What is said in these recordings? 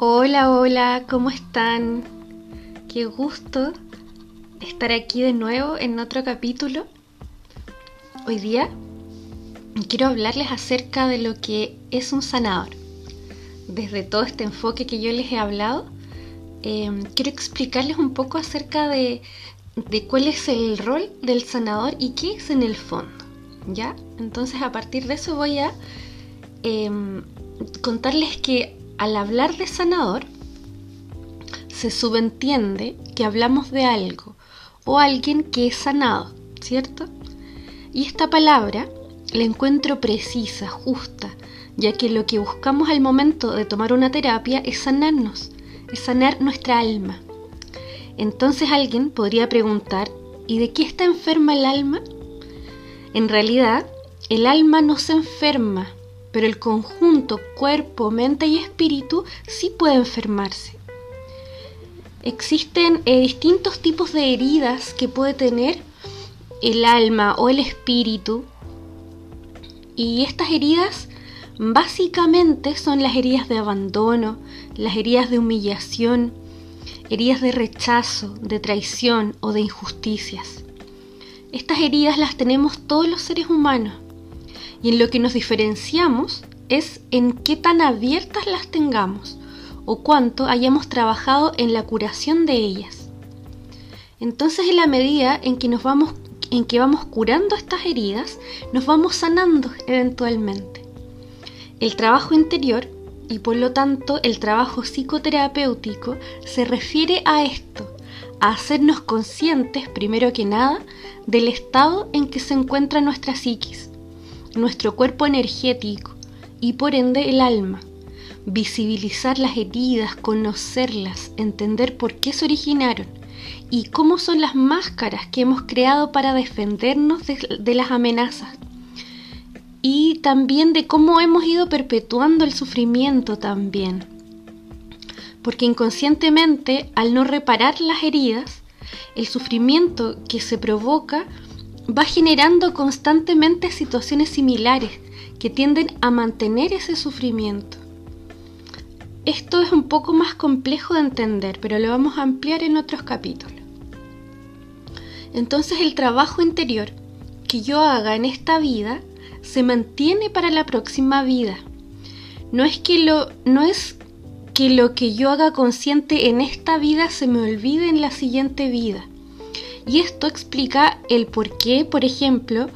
Hola, hola, ¿cómo están? Qué gusto estar aquí de nuevo en otro capítulo. Hoy día quiero hablarles acerca de lo que es un sanador. Desde todo este enfoque que yo les he hablado, em, quiero explicarles un poco acerca de, de cuál es el rol del sanador y qué es en el fondo. ¿Ya? Entonces a partir de eso voy a em, contarles que al hablar de sanador, se subentiende que hablamos de algo o alguien que es sanado, ¿cierto? Y esta palabra la encuentro precisa, justa, ya que lo que buscamos al momento de tomar una terapia es sanarnos, es sanar nuestra alma. Entonces alguien podría preguntar, ¿y de qué está enferma el alma? En realidad, el alma no se enferma, pero el conjunto cuerpo, mente y espíritu sí puede enfermarse. Existen eh, distintos tipos de heridas que puede tener el alma o el espíritu y estas heridas básicamente son las heridas de abandono, las heridas de humillación, heridas de rechazo, de traición o de injusticias. Estas heridas las tenemos todos los seres humanos y en lo que nos diferenciamos es en qué tan abiertas las tengamos o cuánto hayamos trabajado en la curación de ellas. Entonces, en la medida en que nos vamos en que vamos curando estas heridas, nos vamos sanando eventualmente. El trabajo interior y por lo tanto el trabajo psicoterapéutico se refiere a esto, a hacernos conscientes, primero que nada, del estado en que se encuentra nuestra psiquis nuestro cuerpo energético y por ende el alma. Visibilizar las heridas, conocerlas, entender por qué se originaron y cómo son las máscaras que hemos creado para defendernos de, las amenazas. Y también de cómo hemos ido perpetuando el sufrimiento también. Porque inconscientemente, al no reparar las heridas, el sufrimiento que se provoca va generando constantemente situaciones similares que tienden a mantener ese sufrimiento. Esto es un poco más complejo de entender, pero lo vamos a ampliar en otros capítulos. Entonces el trabajo interior que yo haga en esta vida se mantiene para la próxima vida. No es que lo, no es que lo que yo haga consciente en esta vida se me olvide en la siguiente vida. Y esto explica el por qué, por ejemplo,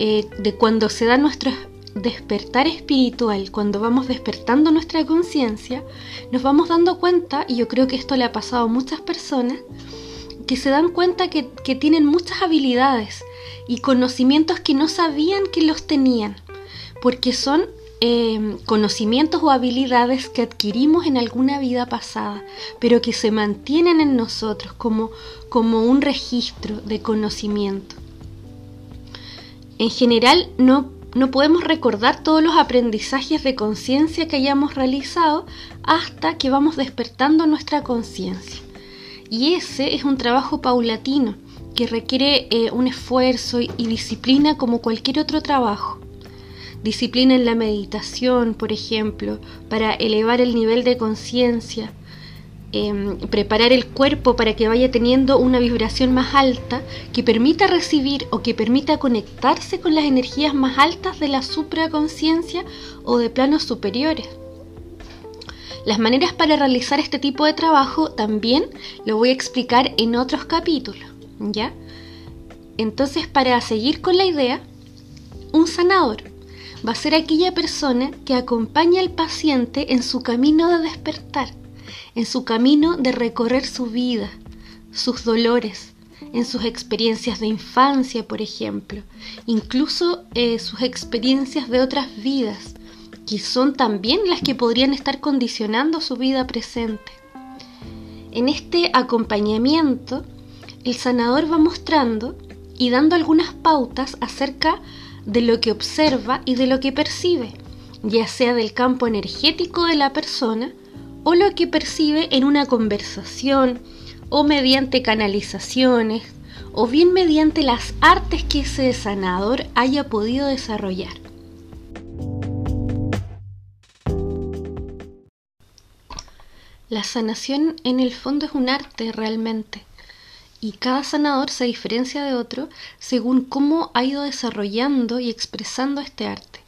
eh, de cuando se da nuestro despertar espiritual, cuando vamos despertando nuestra conciencia, nos vamos dando cuenta, y yo creo que esto le ha pasado a muchas personas, que se dan cuenta que, que tienen muchas habilidades y conocimientos que no sabían que los tenían, porque son Em, conocimientos o habilidades que adquirimos en alguna vida pasada, pero que se mantienen en nosotros como, como un registro de conocimiento. En general, no, no podemos recordar todos los aprendizajes de conciencia que hayamos realizado hasta que vamos despertando nuestra conciencia. Y ese es un trabajo paulatino que requiere eh, un esfuerzo y disciplina como cualquier otro trabajo disciplina en la meditación, por ejemplo, para elevar el nivel de conciencia, em, preparar el cuerpo para que vaya teniendo una vibración más alta que permita recibir o que permita conectarse con las energías más altas de la supraconciencia o de planos superiores. Las maneras para realizar este tipo de trabajo también lo voy a explicar en otros capítulos, ¿ya? Entonces, para seguir con la idea, un sanador va a ser aquella persona que acompaña al paciente en su camino de despertar, en su camino de recorrer su vida, sus dolores, en sus experiencias de infancia, por ejemplo, incluso eh, sus experiencias de otras vidas, que son también las que podrían estar condicionando su vida presente. En este acompañamiento, el sanador va mostrando y dando algunas pautas acerca de lo que observa y de lo que percibe, ya sea del campo energético de la persona o lo que percibe en una conversación o mediante canalizaciones o bien mediante las artes que ese sanador haya podido desarrollar. La sanación en el fondo es un arte realmente y cada sanador se diferencia de otro según cómo ha ido desarrollando y expresando este arte.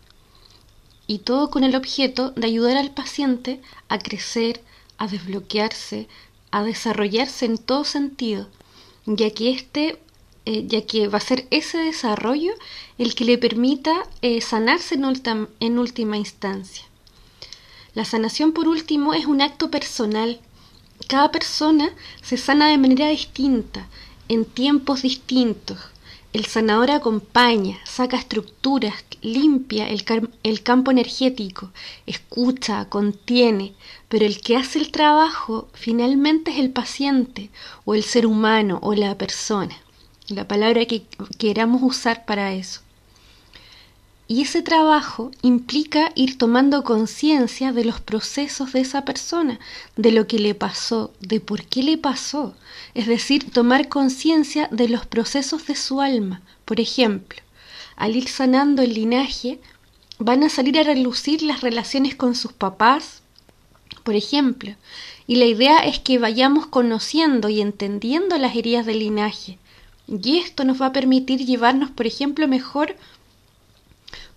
Y todo con el objeto de ayudar al paciente a crecer, a desbloquearse, a desarrollarse en todo sentido, ya que este eh, ya que va a ser ese desarrollo el que le permita eh, sanarse en, en última instancia. La sanación, por último, es un acto personal. Cada persona se sana de manera distinta, en tiempos distintos. El sanador acompaña, saca estructuras, limpia el, el, campo energético, escucha, contiene, pero el que hace el trabajo finalmente es el paciente o el ser humano o la persona, la palabra que queramos usar para eso. Y ese trabajo implica ir tomando conciencia de los procesos de esa persona, de lo que le pasó, de por qué le pasó. Es decir, tomar conciencia de los procesos de su alma. Por ejemplo, al ir sanando el linaje, van a salir a relucir las relaciones con sus papás, por ejemplo. Y la idea es que vayamos conociendo y entendiendo las heridas del linaje. Y esto nos va a permitir llevarnos, por ejemplo, mejor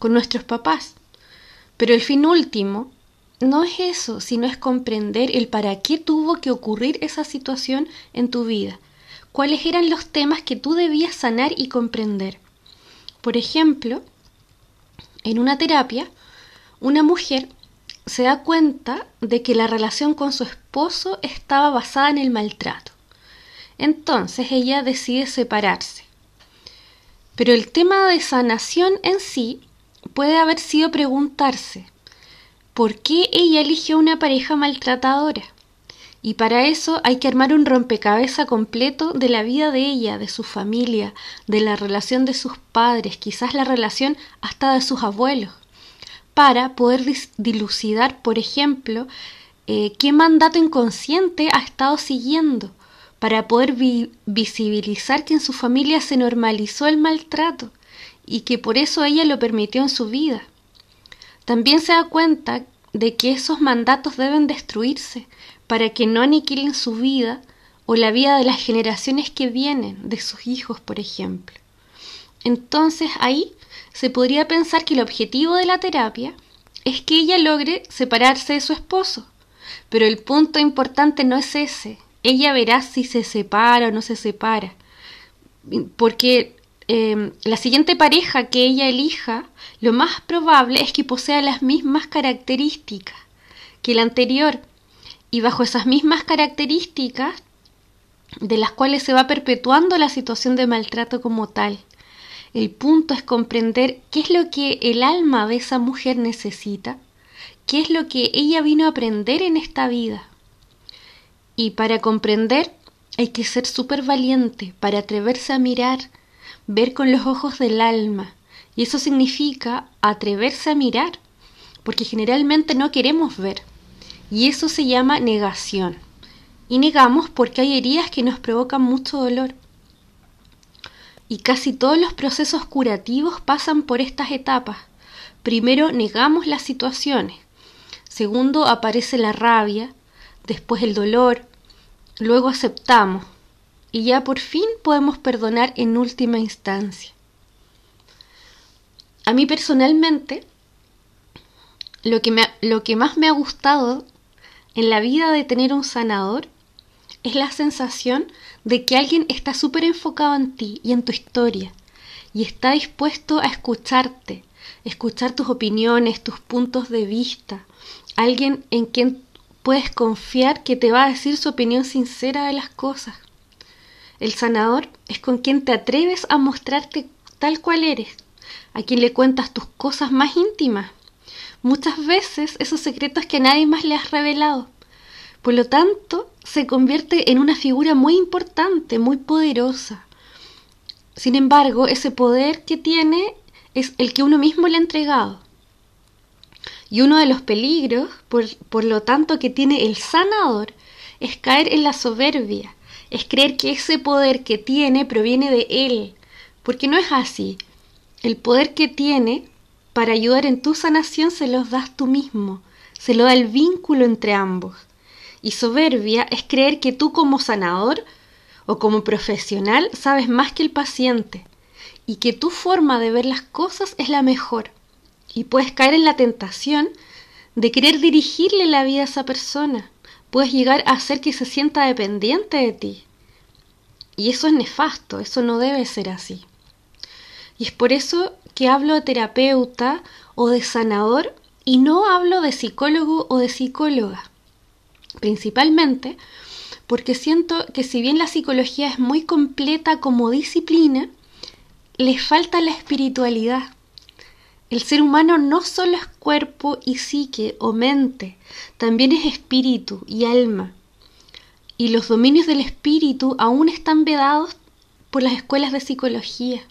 con nuestros papás. Pero el fin último no es eso, sino es comprender el para qué tuvo que ocurrir esa situación en tu vida, cuáles eran los temas que tú debías sanar y comprender. Por ejemplo, en una terapia, una mujer se da cuenta de que la relación con su esposo estaba basada en el maltrato. Entonces ella decide separarse. Pero el tema de sanación en sí puede haber sido preguntarse ¿por qué ella eligió una pareja maltratadora? Y para eso hay que armar un rompecabezas completo de la vida de ella, de su familia, de la relación de sus padres, quizás la relación hasta de sus abuelos, para poder dilucidar, por ejemplo, eh, qué mandato inconsciente ha estado siguiendo, para poder visibilizar que en su familia se normalizó el maltrato y que por eso ella lo permitió en su vida. También se da cuenta de que esos mandatos deben destruirse para que no aniquilen su vida o la vida de las generaciones que vienen, de sus hijos, por ejemplo. Entonces ahí se podría pensar que el objetivo de la terapia es que ella logre separarse de su esposo. Pero el punto importante no es ese. Ella verá si se separa o no se separa. Porque Em, la siguiente pareja que ella elija, lo más probable es que posea las mismas características que la anterior y bajo esas mismas características de las cuales se va perpetuando la situación de maltrato como tal. El punto es comprender qué es lo que el alma de esa mujer necesita, qué es lo que ella vino a aprender en esta vida. Y para comprender hay que ser súper valiente, para atreverse a mirar, ver con los ojos del alma. Y eso significa atreverse a mirar, porque generalmente no queremos ver. Y eso se llama negación. Y negamos porque hay heridas que nos provocan mucho dolor. Y casi todos los procesos curativos pasan por estas etapas. Primero negamos las situaciones. Segundo aparece la rabia, después el dolor, luego aceptamos, y ya por fin podemos perdonar en última instancia. A mí personalmente, lo que, lo que más me ha gustado en la vida de tener un sanador es la sensación de que alguien está súper enfocado en ti y en tu historia y está dispuesto a escucharte, escuchar tus opiniones, tus puntos de vista, alguien en quien puedes confiar que te va a decir su opinión sincera de las cosas. El sanador es con quien te atreves a mostrarte tal cual eres, a quien le cuentas tus cosas más íntimas, muchas veces esos secretos que nadie más le has revelado. Por lo tanto, se convierte en una figura muy importante, muy poderosa. Sin embargo, ese poder que tiene es el que uno mismo le ha entregado. Y uno de los peligros, por, por lo tanto, que tiene el sanador, es caer en la soberbia, es creer que ese poder que tiene proviene de él, porque no es así. El poder que tiene para ayudar en tu sanación se los das tú mismo, se lo da el vínculo entre ambos. y soberbia es creer que tú como sanador o como profesional sabes más que el paciente y que tu forma de ver las cosas es la mejor y puedes caer en la tentación de querer dirigirle la vida a esa persona. Puedes llegar a hacer que se sienta dependiente de ti. Y eso es nefasto, eso no debe ser así. Y es por eso que hablo de terapeuta o de sanador y no hablo de psicólogo o de psicóloga. Principalmente porque siento que si bien la psicología es muy completa como disciplina, le falta la espiritualidad. El ser humano no solo es cuerpo y psique o mente, también es espíritu y alma. Y los dominios del espíritu aún están vedados por las escuelas de psicología.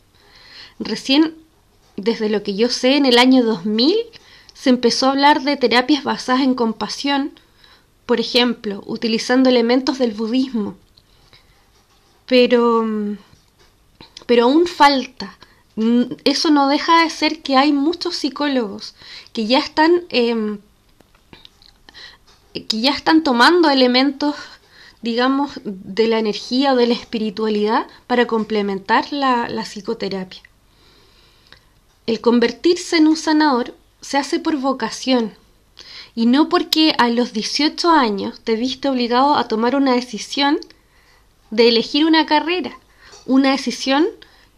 Recién, desde lo que yo sé, en el año 2000 se empezó a hablar de terapias basadas en compasión, por ejemplo, utilizando elementos del budismo. Pero, pero aún falta. Eso no deja de ser que hay muchos psicólogos que ya están, em, que ya están tomando elementos digamos, de la energía o de la espiritualidad para complementar la, la, psicoterapia. El convertirse en un sanador se hace por vocación y no porque a los 18 años te viste obligado a tomar una decisión de elegir una carrera, una decisión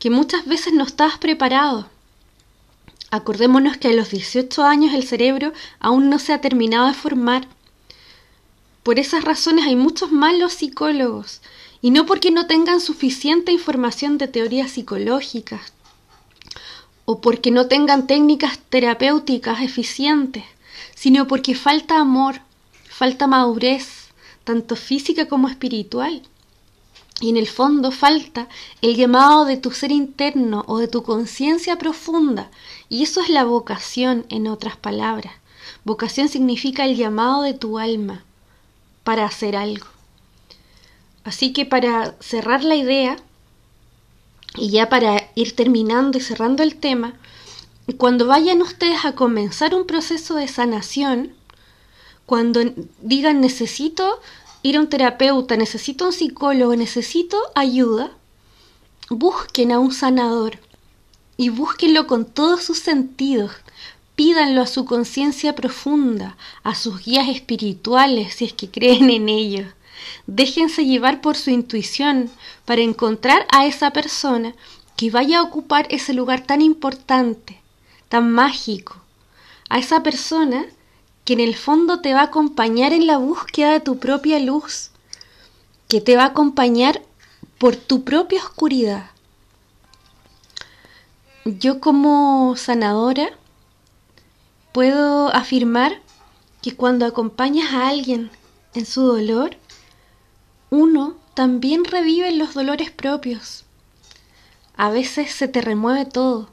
que muchas veces no estabas preparado. Acordémonos que a los 18 años el cerebro aún no se ha terminado de formar. Por esas razones hay muchos malos psicólogos, y no porque no tengan suficiente información de teorías psicológicas, o porque no tengan técnicas terapéuticas eficientes, sino porque falta amor, falta madurez, tanto física como espiritual. Y en el fondo falta el llamado de tu ser interno o de tu conciencia profunda. Y eso es la vocación, en otras palabras. Vocación significa el llamado de tu alma para hacer algo. Así que para cerrar la idea, y ya para ir terminando y cerrando el tema, cuando vayan ustedes a comenzar un proceso de sanación, cuando digan necesito ir a un terapeuta, necesito un psicólogo, necesito ayuda, busquen a un sanador y búsquenlo con todos sus sentidos. Pídanlo a su conciencia profunda, a sus guías espirituales si es que creen en ellos. Déjense llevar por su intuición para encontrar a esa persona que vaya a ocupar ese lugar tan importante, tan mágico, a esa persona que en el fondo te va a acompañar en la búsqueda de tu propia luz, que te va a acompañar por tu propia oscuridad. Yo como sanadora puedo afirmar que cuando acompañas a alguien en su dolor, uno también revive los dolores propios. A veces se te remueve todo,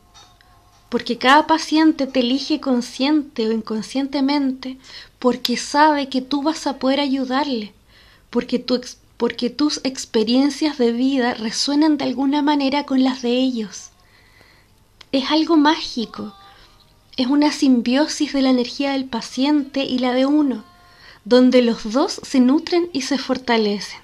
porque cada paciente te elige consciente o inconscientemente porque sabe que tú vas a poder ayudarle, porque, porque tus experiencias de vida resuenan de alguna manera con las de ellos. Es algo mágico, es una simbiosis de la energía del paciente y la de uno, donde los dos se nutren y se fortalecen.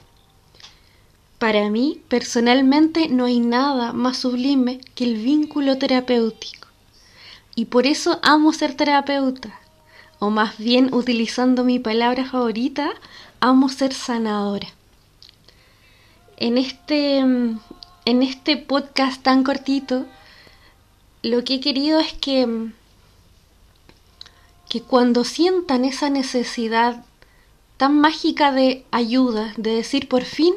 Para mí, personalmente, no hay nada más sublime que el vínculo terapéutico. Y por eso amo ser terapeuta, o más bien utilizando mi palabra favorita, amo ser sanadora. En este, en este podcast tan cortito, lo que he querido es que, que cuando sientan esa necesidad tan mágica de ayuda, de decir por fin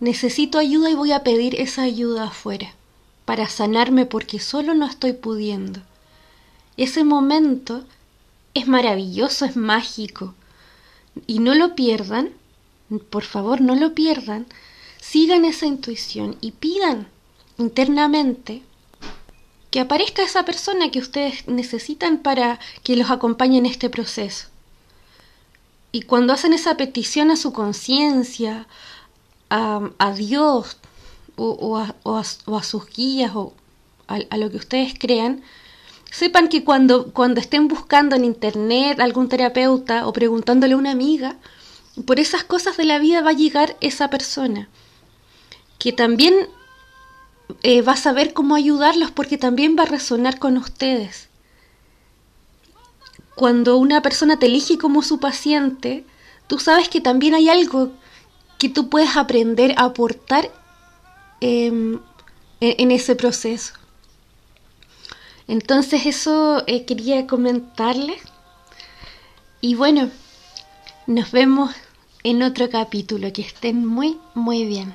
Necesito ayuda y voy a pedir esa ayuda afuera, para sanarme porque solo no estoy pudiendo. Ese momento es maravilloso, es mágico. Y no lo pierdan, por favor, no lo pierdan. Sigan esa intuición y pidan internamente que aparezca esa persona que ustedes necesitan para que los acompañe en este proceso. Y cuando hacen esa petición a su conciencia, a, Dios o, a, sus guías o a, lo que ustedes crean, sepan que cuando, cuando estén buscando en internet algún terapeuta o preguntándole a una amiga, por esas cosas de la vida va a llegar esa persona, que también eh, va a saber cómo ayudarlos porque también va a resonar con ustedes. Cuando una persona te elige como su paciente, tú sabes que también hay algo que tú puedes aprender a aportar em, en, ese proceso. Entonces eso eh, quería comentarles. Y bueno, nos vemos en otro capítulo. Que estén muy, muy bien.